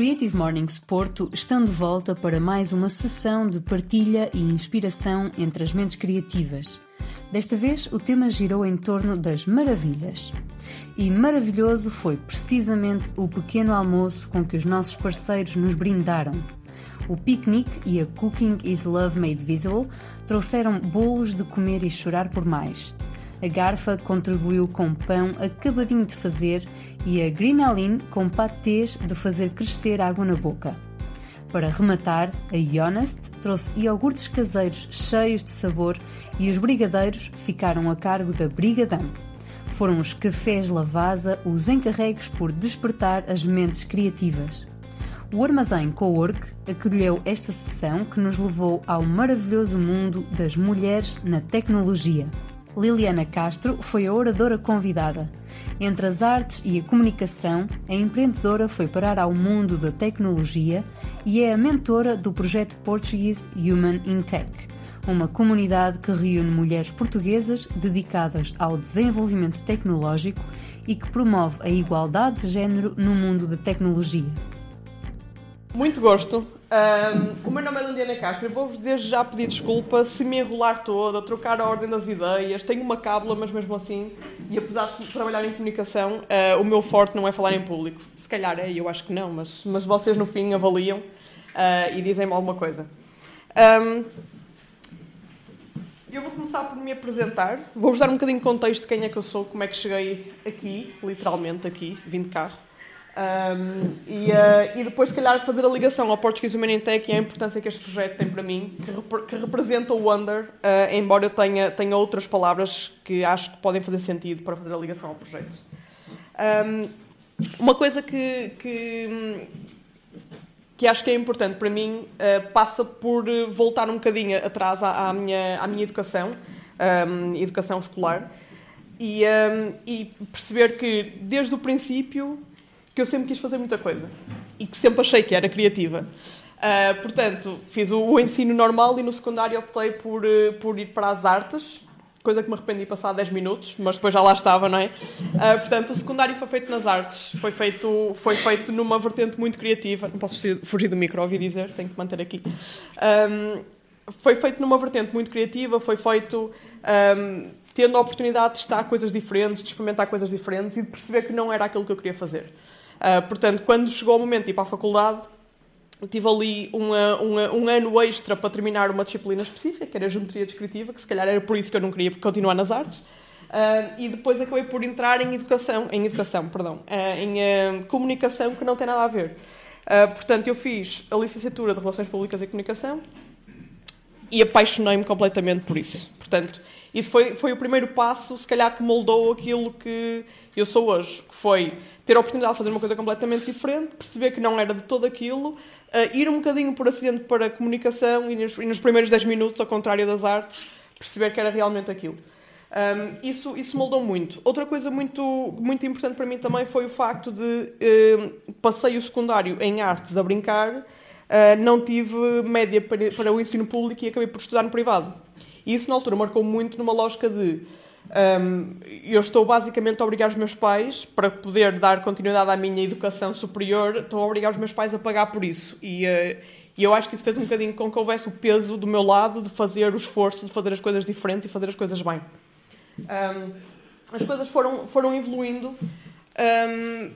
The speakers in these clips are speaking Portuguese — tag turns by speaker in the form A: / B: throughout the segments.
A: Creative Mornings Porto estão de volta para mais uma sessão de partilha e inspiração entre as mentes criativas. Desta vez, o tema girou em torno das maravilhas. E maravilhoso foi precisamente o pequeno almoço com que os nossos parceiros nos brindaram. O piquenique e a Cooking is Love Made Visible trouxeram bolos de comer e chorar por mais. A Garfa contribuiu com pão acabadinho de fazer e a Green com patês de fazer crescer água na boca. Para rematar, a Honest trouxe iogurtes caseiros cheios de sabor e os brigadeiros ficaram a cargo da Brigadão. Foram os cafés Lavasa os encarregues por despertar as mentes criativas. O Armazém Cowork acolheu esta sessão que nos levou ao maravilhoso mundo das mulheres na tecnologia. Liliana Castro foi a oradora convidada. Entre as artes e a comunicação, a empreendedora foi parar ao mundo da tecnologia e é a mentora do projeto Portuguese Human in Tech, uma comunidade que reúne mulheres portuguesas dedicadas ao desenvolvimento tecnológico e que promove a igualdade de género no mundo da tecnologia.
B: Muito gosto. Um, o meu nome é Liliana Castro e vou-vos desde já pedir desculpa se me enrolar toda, trocar a ordem das ideias. Tenho uma cábula, mas mesmo assim, e apesar de trabalhar em comunicação, uh, o meu forte não é falar em público. Se calhar é, eu acho que não, mas, mas vocês no fim avaliam uh, e dizem-me alguma coisa. Um, eu vou começar por me apresentar. Vou-vos dar um bocadinho de contexto de quem é que eu sou, como é que cheguei aqui, literalmente aqui, vim de carro. Um, e, uh, e, depois, se calhar, fazer a ligação ao Portuguese Human Tech e a importância que este projeto tem para mim, que, rep que representa o Wonder, uh, embora eu tenha, tenha outras palavras que acho que podem fazer sentido para fazer a ligação ao projeto. Um, uma coisa que, que, que, acho que é importante para mim uh, passa por voltar um bocadinho atrás à, à minha, à minha educação, um, educação escolar, e, e perceber que, desde o princípio, que eu sempre quis fazer muita coisa e que sempre achei que era criativa. Uh, portanto, fiz o, o, ensino normal e no secundário optei por, uh, por ir para as artes, coisa que me arrependi passar 10 minutos, mas depois já lá estava, não é? Uh, portanto, o secundário foi feito nas artes, foi feito, foi feito numa vertente muito criativa. Não posso fugir do micro, ouvi dizer, tenho que manter aqui. Um, foi feito numa vertente muito criativa, foi feito um, tendo a oportunidade de testar coisas diferentes, de experimentar coisas diferentes e de perceber que não era aquilo que eu queria fazer. Uh, portanto, quando chegou o momento de ir para a faculdade, tive ali uma, uma, um ano extra para terminar uma disciplina específica, que era a geometria descritiva, que se calhar era por isso que eu não queria continuar nas artes. Uh, e depois acabei por entrar em educação, em educação, perdão, uh, em comunicação que não tem nada a ver. portanto, eu fiz a licenciatura de Relações Públicas e Comunicação e apaixonei-me completamente por isso. Portanto, isso foi, foi o primeiro passo, se calhar, que moldou aquilo que eu sou hoje, que foi ter a oportunidade de fazer uma coisa completamente diferente, perceber que não era de todo aquilo, uh, ir um bocadinho por acidente para a comunicação e nos, e nos, primeiros 10 minutos, ao contrário das artes, perceber que era realmente aquilo. Um, isso, isso moldou muito. Outra coisa muito, muito importante para mim também foi o facto de uh, passei o secundário em artes a brincar, uh, não tive média para, para o ensino público e acabei por estudar no privado. E isso, na altura, marcou muito numa lógica de. Um, eu estou basicamente a obrigar os meus pais, para poder dar continuidade à minha educação superior, estou a obrigar os meus pais a pagar por isso. E, uh, e eu acho que isso fez um bocadinho com que houvesse o peso do meu lado de fazer o esforço de fazer as coisas diferentes e fazer as coisas bem. Um, as coisas foram, foram evoluindo. Um,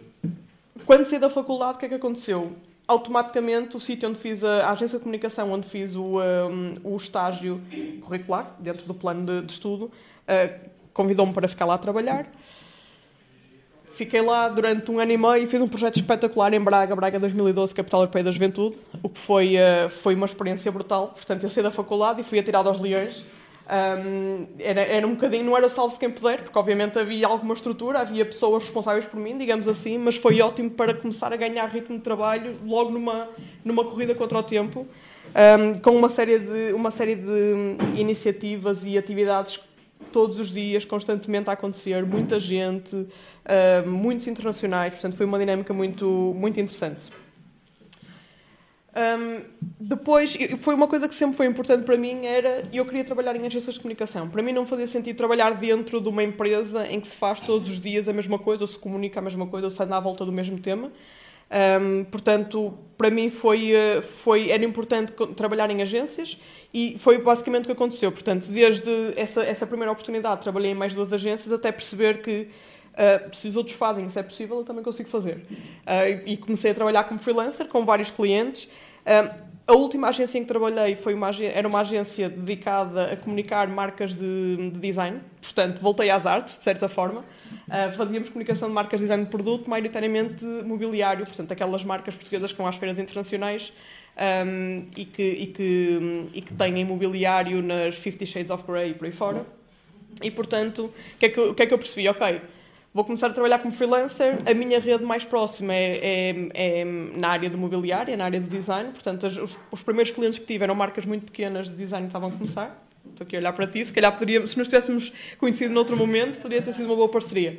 B: quando saí da faculdade, o que é que aconteceu? Automaticamente o sítio onde fiz a, a, agência de comunicação, onde fiz o, um, o estágio curricular, dentro do plano de, de estudo, uh, convidou-me para ficar lá a trabalhar. Fiquei lá durante um ano e meio e fiz um projeto espetacular em Braga, Braga 2012, Capital Europeia da Juventude, o que foi, uh, foi uma experiência brutal. Portanto, eu saí da faculdade e fui atirado aos leões um, era, era um bocadinho, não era salvo-se quem puder, porque obviamente havia alguma estrutura, havia pessoas responsáveis por mim, digamos assim, mas foi ótimo para começar a ganhar ritmo de trabalho logo numa, numa corrida contra o tempo, um, com uma série, de, uma série de iniciativas e atividades todos os dias, constantemente a acontecer, muita gente, uh, muitos internacionais, portanto foi uma dinâmica muito, muito interessante. Um, depois, foi uma coisa que sempre foi importante para mim, era eu queria trabalhar em agências de comunicação. Para mim não fazia sentido trabalhar dentro de uma empresa em que se faz todos os dias a mesma coisa, ou se comunica a mesma coisa, ou se anda à volta do mesmo tema. Um, portanto, para mim foi, uh, foi, era importante trabalhar em agências e foi basicamente o que aconteceu. Portanto, desde essa, essa primeira oportunidade, trabalhei em mais duas agências até perceber que uh, se os outros fazem, se é possível, eu também consigo fazer. Uh, e comecei a trabalhar como freelancer com vários clientes. A última agência em que trabalhei foi uma, era uma agência dedicada a comunicar marcas de, de design, portanto, voltei às artes, de certa forma. Uh, fazíamos comunicação de marcas de design de produto, maioritariamente mobiliário, portanto, aquelas marcas portuguesas que vão às feiras internacionais um, e, que, e, que, e que têm imobiliário nas Fifty Shades of Grey e por aí fora. E, portanto, o que, é que, que é que eu percebi? Ok, vou começar a trabalhar como freelancer. A minha rede mais próxima é, é, é na área de mobiliário, é na área de design. Portanto, os, os, primeiros clientes que tive eram marcas muito pequenas de design que estavam a começar. Estou aqui a olhar para ti. Se calhar poderia, se nos tivéssemos conhecido noutro momento, poderia ter sido uma boa parceria.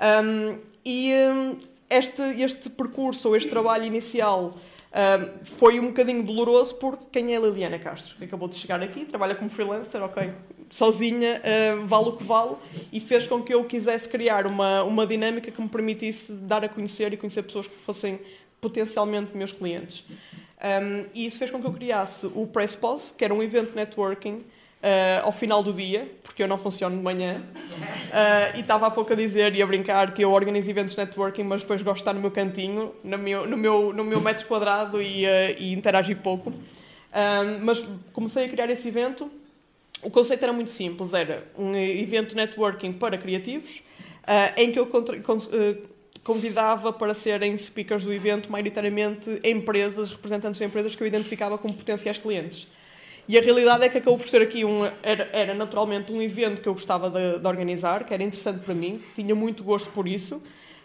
B: Um, e um, este, este percurso, ou este trabalho inicial, um, foi um bocadinho doloroso porque quem é a Liliana Castro? Que acabou de chegar aqui, trabalha como freelancer, ok, sozinha, uh, vale o que vale, e fez com que eu quisesse criar uma, uma dinâmica que me permitisse dar a conhecer e conhecer pessoas que fossem potencialmente meus clientes. Um, e isso fez com que eu criasse o Press Pause, que era um evento networking Uh, ao final do dia, porque eu não funciono de manhã, uh, e estava há pouco a dizer e a brincar que eu organizo eventos networking, mas depois gosto de estar no meu cantinho, no meu, no meu, no meu metro quadrado e, uh, e interagir pouco. mas comecei a criar esse evento o conceito era muito simples, era um evento networking para criativos, uh, em que eu uh, convidava para serem speakers do evento, maioritariamente empresas, representantes de empresas que eu identificava como potenciais clientes. E a realidade é que acabou por ser aqui um, era, era naturalmente um evento que eu gostava de, de, organizar, que era interessante para mim, tinha muito gosto por isso,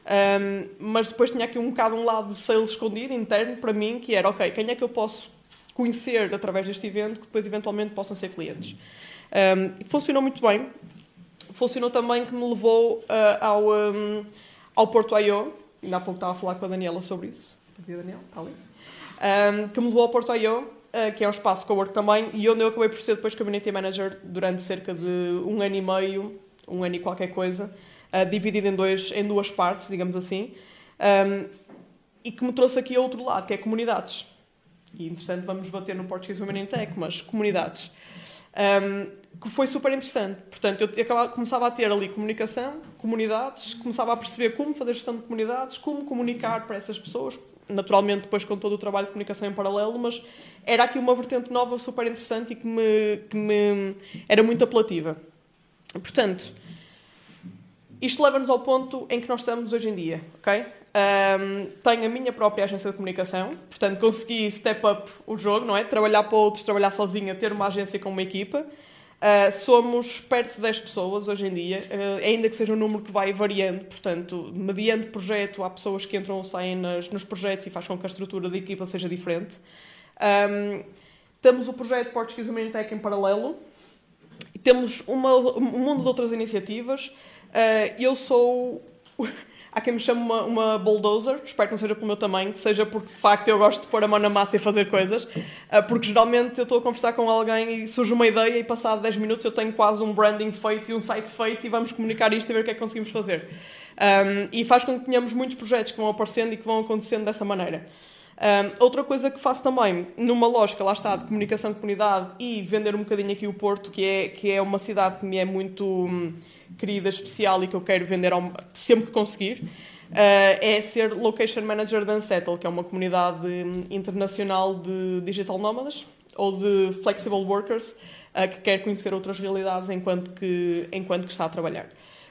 B: um, mas depois tinha aqui um bocado um lado de sales escondido, interno, para mim, que era, ok, quem é que eu posso conhecer através deste evento que depois eventualmente possam ser clientes. Um, funcionou muito bem. Funcionou também que me levou uh, ao, um, ao Porto I.O. Ainda há pouco estava a falar com a Daniela sobre isso. Cadê a Daniela? Está ali. Um, que me levou ao Porto I.O., uh, que é um espaço co-work também, e onde eu acabei por ser depois Community Manager durante cerca de um ano e meio, um ano e qualquer coisa, uh, dividido em, dois, em duas partes, digamos assim, e que me trouxe aqui a outro lado, que é comunidades. E interessante, vamos bater no Portuguese Women in Tech, mas comunidades. Um, que foi super interessante. Portanto, eu acabava, começava a ter ali comunicação, comunidades, começava a perceber como fazer gestão de comunidades, como comunicar para essas pessoas, naturalmente depois com todo o trabalho de comunicação em paralelo, mas era aqui uma vertente nova super interessante e que me, que me era muito apelativa. Portanto, isto leva-nos ao ponto em que nós estamos hoje em dia, ok? Um, tenho a minha própria agência de comunicação, portanto consegui step up o jogo, não é? Trabalhar para outros, trabalhar sozinha, ter uma agência com uma equipa. Uh, somos perto de 10 pessoas hoje em dia, uh, ainda que seja um número que vai variando, portanto, mediante projeto, há pessoas que entram ou saem nas, nos projetos e faz com que a estrutura da equipa seja diferente. Um, temos o projeto Portuguese Women Tech em paralelo, temos uma, um mundo de outras iniciativas. Uh, eu sou Há quem me chame uma, uma bulldozer, espero que não seja pelo meu tamanho, seja porque de facto eu gosto de pôr a mão na massa e fazer coisas, ah, porque geralmente eu estou a conversar com alguém e surge uma ideia e passado 10 minutos eu tenho quase um branding feito e um site feito e vamos comunicar isto e ver o que é que conseguimos fazer. Um, e faz com que tenhamos muitos projetos que vão aparecendo e que vão acontecendo dessa maneira. Um, outra coisa que faço também, numa lógica, lá está, de comunicação de comunidade e vender um bocadinho aqui o Porto, que é, que é uma cidade que me é muito hum, querida, especial e que eu quero vender ao, sempre que conseguir, uh, é ser Location Manager da Unsettle, que é uma comunidade internacional de digital nómadas ou de flexible workers uh, que quer conhecer outras realidades enquanto que, enquanto que está a trabalhar.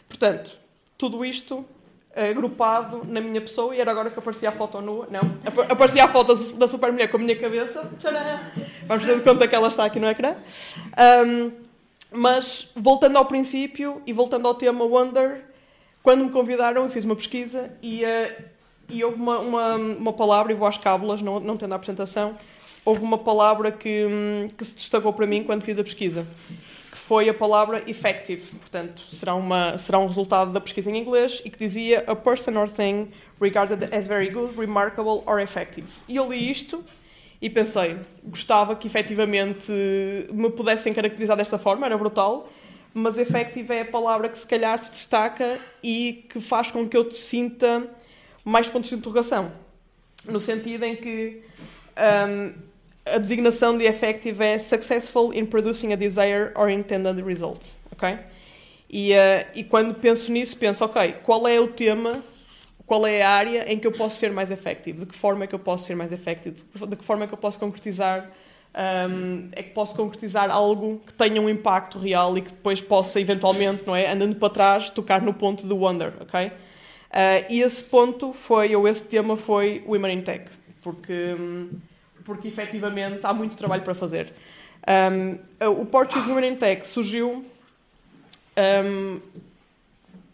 B: Portanto, tudo isto agrupado na minha pessoa e era agora que aparecia a foto nua. Não, aparecia a foto da super mulher com a minha cabeça. Tcharam! Vamos ter de conta que ela está aqui no ecrã. Um, mas, voltando ao princípio e voltando ao tema Wonder, quando me convidaram, eu fiz uma pesquisa e, uh, e houve uma, uma, uma, palavra, e vou às cábulas, não, não tendo a apresentação, houve uma palavra que, hum, que se destacou para mim quando fiz a pesquisa, que foi a palavra effective. Portanto, será, uma, será um resultado da pesquisa em inglês e que dizia a person or thing regarded as very good, remarkable or effective. E eu li isto e pensei, gostava que efetivamente me pudessem caracterizar desta forma, era brutal, mas effective é a palavra que se calhar se destaca e que faz com que eu te sinta mais pontos de interrogação. no sentido em que um, a designação de effective é successful in producing a desired or intended result, ok? E, uh, e quando penso nisso, penso, ok, qual é o tema, qual é a área em que eu posso ser mais effective? De que forma é que eu posso ser mais effective? De que forma é que eu posso concretizar um, é que posso concretizar algo que tenha um impacto real e que depois possa eventualmente, não é, andando para trás, tocar no ponto do wonder, ok? Uh, e esse ponto foi, ou esse tema foi Women in Tech, porque, porque efetivamente há muito trabalho para fazer. Um, o Portuguese Women in Tech surgiu um,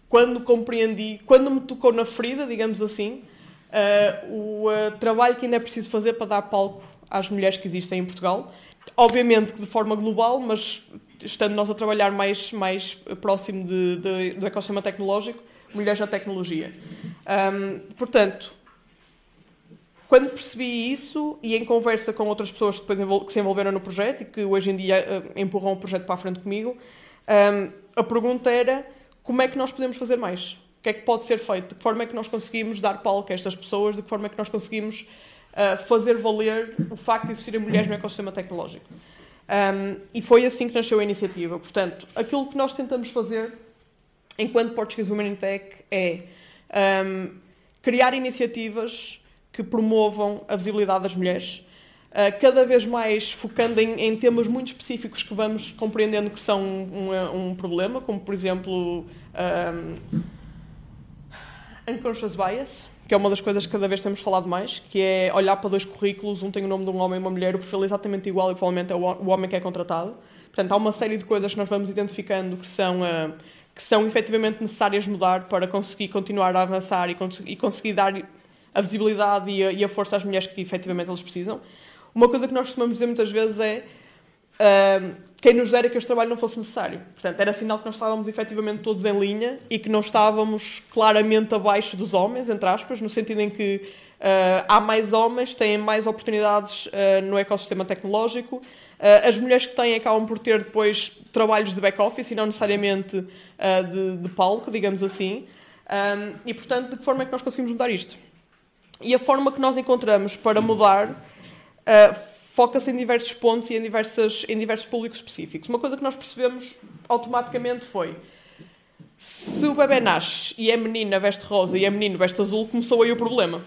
B: quando compreendi, quando me tocou na ferida, digamos assim, uh, o uh, trabalho que ainda é preciso fazer para dar palco às mulheres que existem em Portugal. Obviamente de forma global, mas estando nós a trabalhar mais, mais próximo de, de, do ecossistema tecnológico, mulheres na tecnologia. Um, portanto, quando percebi isso e em conversa com outras pessoas que, depois que se envolveram no projeto e que hoje em dia uh, empurram o projeto para a frente comigo, um, a pergunta era como é que nós podemos fazer mais? O que é que pode ser feito? De que forma é que nós conseguimos dar palco a estas pessoas? De que forma é que nós conseguimos uh, fazer valer o facto de existirem mulheres no ecossistema tecnológico? Um, e foi assim que nasceu a iniciativa. Portanto, aquilo que nós tentamos fazer enquanto Portuguese Women in Tech é um, criar iniciativas que promovam a visibilidade das mulheres, cada vez mais focando em, em, temas muito específicos que vamos compreendendo que são um, um problema, como por exemplo um, unconscious bias, que é uma das coisas que cada vez temos falado mais, que é olhar para dois currículos, um tem o nome de um homem e uma mulher, o perfil é exatamente igual e provavelmente é o homem que é contratado. Portanto, há uma série de coisas que nós vamos identificando que são, uh, que são efetivamente necessárias mudar para conseguir continuar a avançar e, cons e conseguir dar a visibilidade e a, e a, força às mulheres que efetivamente eles precisam. Uma coisa que nós costumamos dizer muitas vezes é uh, quem nos dera que este trabalho não fosse necessário. Portanto, era sinal que nós estávamos efetivamente todos em linha e que não estávamos claramente abaixo dos homens, entre aspas, no sentido em que uh, há mais homens, têm mais oportunidades uh, no ecossistema tecnológico. Uh, as mulheres que têm acabam por ter depois trabalhos de back-office e não necessariamente de, de, palco, digamos assim. Um, e, portanto, de que forma é que nós conseguimos mudar isto? E a forma que nós encontramos para mudar foca-se em diversos pontos e em, diversas, em diversos públicos específicos. Uma coisa que nós percebemos automaticamente foi se o bebê nasce e é menina veste rosa e é menino veste azul, começou aí o problema.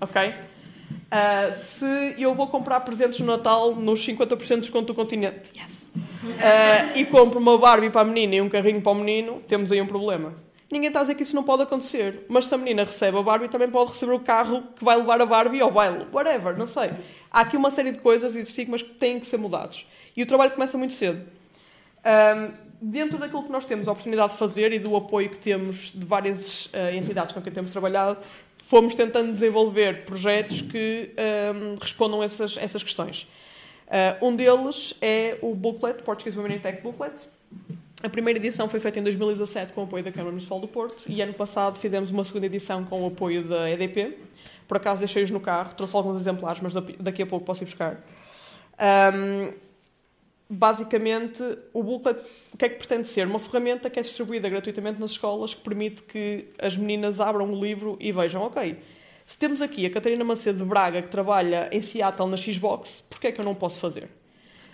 B: Ok? Uh, se eu vou comprar presentes no Natal nos 50% de desconto do continente yes. uh, e compro uma Barbie para a menina e um carrinho para o menino, temos aí um problema. Ninguém está a dizer que isso não pode acontecer, mas se a menina recebe a Barbie, também pode receber o carro que vai levar a Barbie ao baile, whatever, não sei. Há aqui uma série de coisas e de estigmas que têm que ser mudados. E o trabalho começa muito cedo. Um, dentro daquilo que nós temos a oportunidade de fazer e do apoio que temos de várias uh, entidades com quem temos trabalhado, fomos tentando desenvolver projetos que um, respondam a essas, essas questões. Uh, um deles é o booklet, Portuguese Women in Tech Booklet. A primeira edição foi feita em 2017 com o apoio da Câmara Municipal do Porto e ano passado fizemos uma segunda edição com o apoio da EDP. Por acaso deixei-os no carro, trouxe alguns exemplares, mas daqui a pouco posso ir buscar. Um, basicamente, o booklet, o que é que pretende ser? Uma ferramenta que é distribuída gratuitamente nas escolas, que permite que as meninas abram o livro e vejam, ok, se temos aqui a Catarina Macedo de Braga, que trabalha em Seattle na Xbox, porquê é que eu não posso fazer?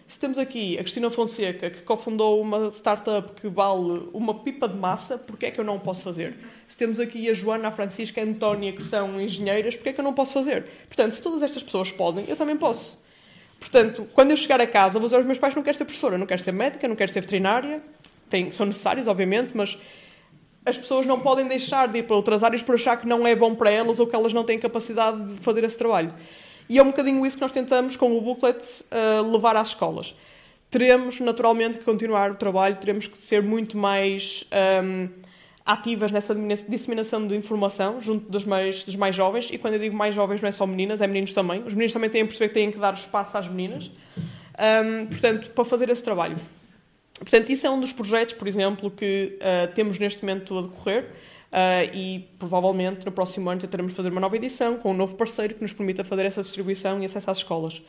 B: Se temos aqui a Cristina Fonseca, que cofundou uma startup que vale uma pipa de massa, porquê é que eu não posso fazer? Se temos aqui a Joana, a Francisca a Antónia, que são engenheiras, porquê é que eu não posso fazer? Portanto, se todas estas pessoas podem, eu também posso. Portanto, quando eu chegar a casa, vou dizer aos meus pais: não quero ser professora, não quero ser médica, não quero ser veterinária. Tem, são necessários, obviamente, mas as pessoas não podem deixar de ir para outras áreas por achar que não é bom para elas ou que elas não têm capacidade de fazer esse trabalho. E é um bocadinho isso que nós tentamos, com o booklet, uh, levar às escolas. Teremos, naturalmente, que continuar o trabalho, teremos que ser muito mais um, ehm, ativas nessa disseminação de informação junto dos mais, dos mais jovens. E quando eu digo mais jovens, não é só meninas, é meninos também. Os meninos também têm a perceber que têm que dar espaço às meninas. Um, ehm, portanto, para fazer esse trabalho. Portanto, isso é um dos projetos, por exemplo, que uh, temos neste momento a decorrer. Uh, e provavelmente no próximo ano tentaremos fazer uma nova edição com um novo parceiro que nos permita fazer essa distribuição e acesso às escolas.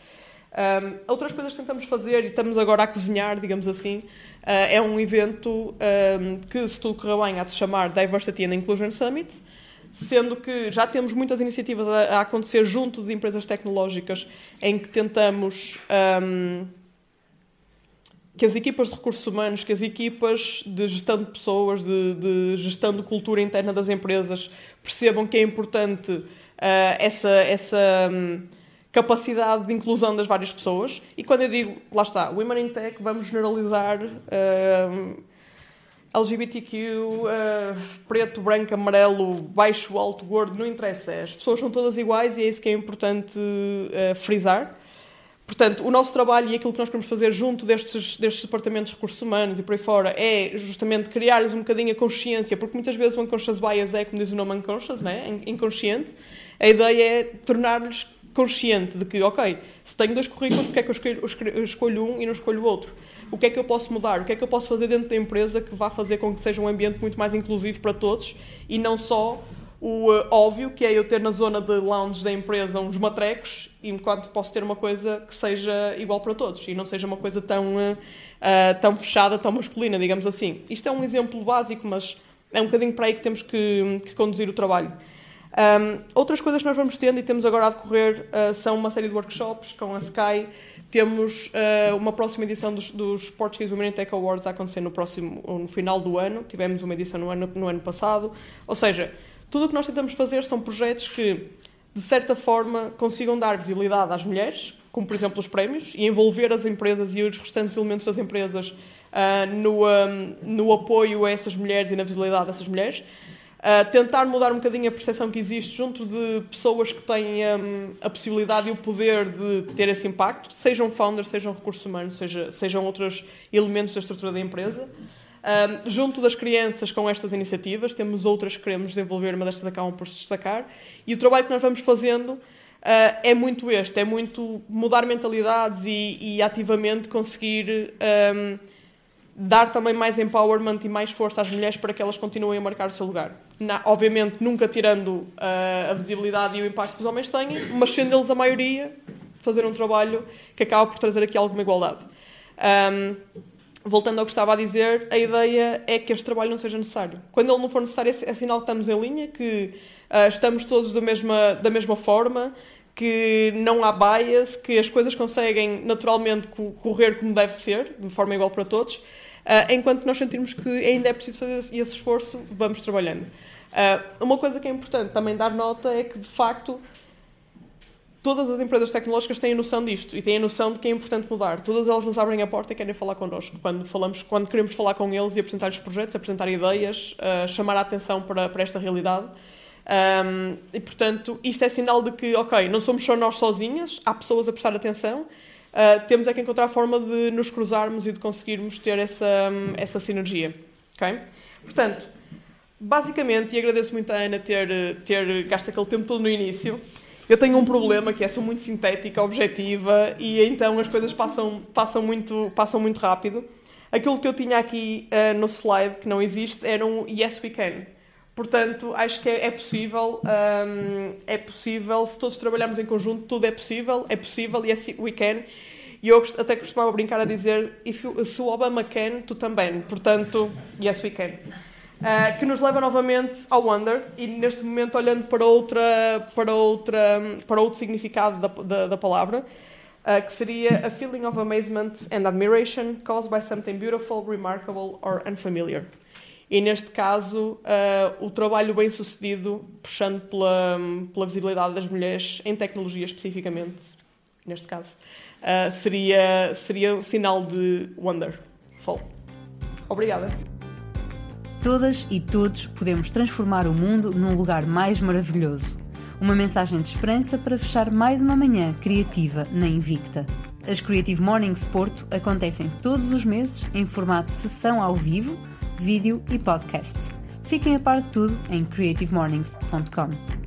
B: Um, outras coisas que tentamos fazer e estamos agora a cozinhar, digamos assim, uh, é um evento um, que, se tudo correr bem, há de se chamar Diversity and Inclusion Summit. sendo que já temos muitas iniciativas a, a acontecer junto de empresas tecnológicas em que tentamos um, que as equipas de recursos humanos, que as equipas de gestão de pessoas, de, de gestão de cultura interna das empresas percebam que é importante uh, essa, essa um, capacidade de inclusão das várias pessoas. E quando eu digo, lá está, Women in Tech, vamos generalizar. Uh, LGBTQ, uh, preto, branco, amarelo, baixo, alto, gordo, não interessa. As pessoas são todas iguais e é isso que é importante frisar. Portanto, o nosso trabalho e aquilo que nós queremos fazer junto destes, destes departamentos de recursos humanos e por aí fora é justamente criar-lhes um bocadinho a consciência, porque muitas vezes o unconscious bias é, como diz o nome unconscious, né? inconsciente. A ideia é tornar-lhes consciente de que, ok, se tenho dois currículos, porque é que eu escolho, eu escolho um e não escolho o outro? O que é que eu posso mudar? O que é que eu posso fazer dentro da empresa que vá fazer com que seja um ambiente muito mais inclusivo para todos e não só o uh, óbvio, que é eu ter na zona de lounge da empresa uns matrecos, enquanto posso ter uma coisa que seja igual para todos e não seja uma coisa tão, uh, tão fechada, tão masculina, digamos assim. Isto é um exemplo básico, mas é um bocadinho para aí que temos que, que conduzir o trabalho. Um, outras coisas que nós vamos tendo e temos agora a decorrer são uma série de workshops com a Sky. Temos uma próxima edição dos, dos Portuguese Women in Tech Awards a acontecer no, próximo, no final do ano. Tivemos uma edição no ano, no ano passado. Ou seja, tudo o que nós tentamos fazer são projetos que, de certa forma, consigam dar visibilidade às mulheres, como por exemplo os prémios, e envolver as empresas e os restantes elementos das empresas uh, no, um, no apoio a essas mulheres e na visibilidade dessas mulheres. Uh, tentar mudar um bocadinho a percepção que existe junto de pessoas que têm um, a possibilidade e o poder de ter esse impacto, sejam founders, sejam recursos humanos, seja, sejam outros elementos da estrutura da empresa. Um, junto das crianças com estas iniciativas, temos outras que queremos desenvolver, uma destas acabam por se destacar, e o trabalho que nós vamos fazendo uh, é muito este, é muito mudar mentalidades e, e ativamente conseguir um, dar também mais empowerment e mais força às mulheres para que elas continuem a marcar o seu lugar. Na, obviamente, nunca tirando uh, a visibilidade e o impacto que os homens têm, mas sendo eles a maioria, fazer um trabalho que acaba por trazer aqui alguma igualdade. Um, voltando ao que estava a dizer, a ideia é que este trabalho não seja necessário. Quando ele não for necessário, é, sinal que estamos em linha, que uh, estamos todos da mesma, da mesma forma, que não há bias, que as coisas conseguem naturalmente correr como deve ser, de forma igual para todos, uh, enquanto nós sentirmos que ainda é preciso fazer esse esforço, vamos trabalhando. Uh, uma coisa que é importante também dar nota é que, de facto, todas as empresas tecnológicas têm a noção disto e têm a noção de que é importante mudar. Todas elas nos abrem a porta e querem falar connosco. Quando, falamos, quando queremos falar com eles e apresentar-lhes projetos, apresentar ideias, uh, chamar a atenção para, para esta realidade. Um, e, portanto, isto é sinal de que, ok, não somos só nós sozinhas, há pessoas a prestar atenção, uh, temos é que encontrar a forma de nos cruzarmos e de conseguirmos ter essa, um, essa sinergia. ok? Portanto, basicamente, e agradeço muito a Ana ter, ter gasto aquele tempo todo no início, eu tenho um problema que é sou muito sintética, objetiva e então as coisas passam, passam, muito, passam muito rápido. Aquilo que eu tinha aqui uh, no slide que não existe era um yes we can. Portanto, acho que é, é possível, um, é possível, se todos trabalharmos em conjunto, tudo é possível, é possível, yes we can. E eu até costumava brincar a dizer, if you, se o Obama can, tu também. Portanto, yes we can. Uh, que nos leva novamente ao Wonder e neste momento olhando para outra para outra para outro significado da, da, da palavra uh, que seria a feeling of amazement and admiration caused by something beautiful, remarkable or unfamiliar. E neste caso, uh, o trabalho bem sucedido, puxando pela, pela visibilidade das mulheres em tecnologia especificamente, neste caso, seria, seria sinal de wonderful. Obrigada.
A: Todas e todos podemos transformar o mundo num lugar mais maravilhoso. Uma mensagem de esperança para fechar mais uma manhã criativa na Invicta. As Creative Mornings Porto acontecem todos os meses em formato sessão ao vivo, vídeo e podcast. Fiquem a par de tudo em creativemornings.com.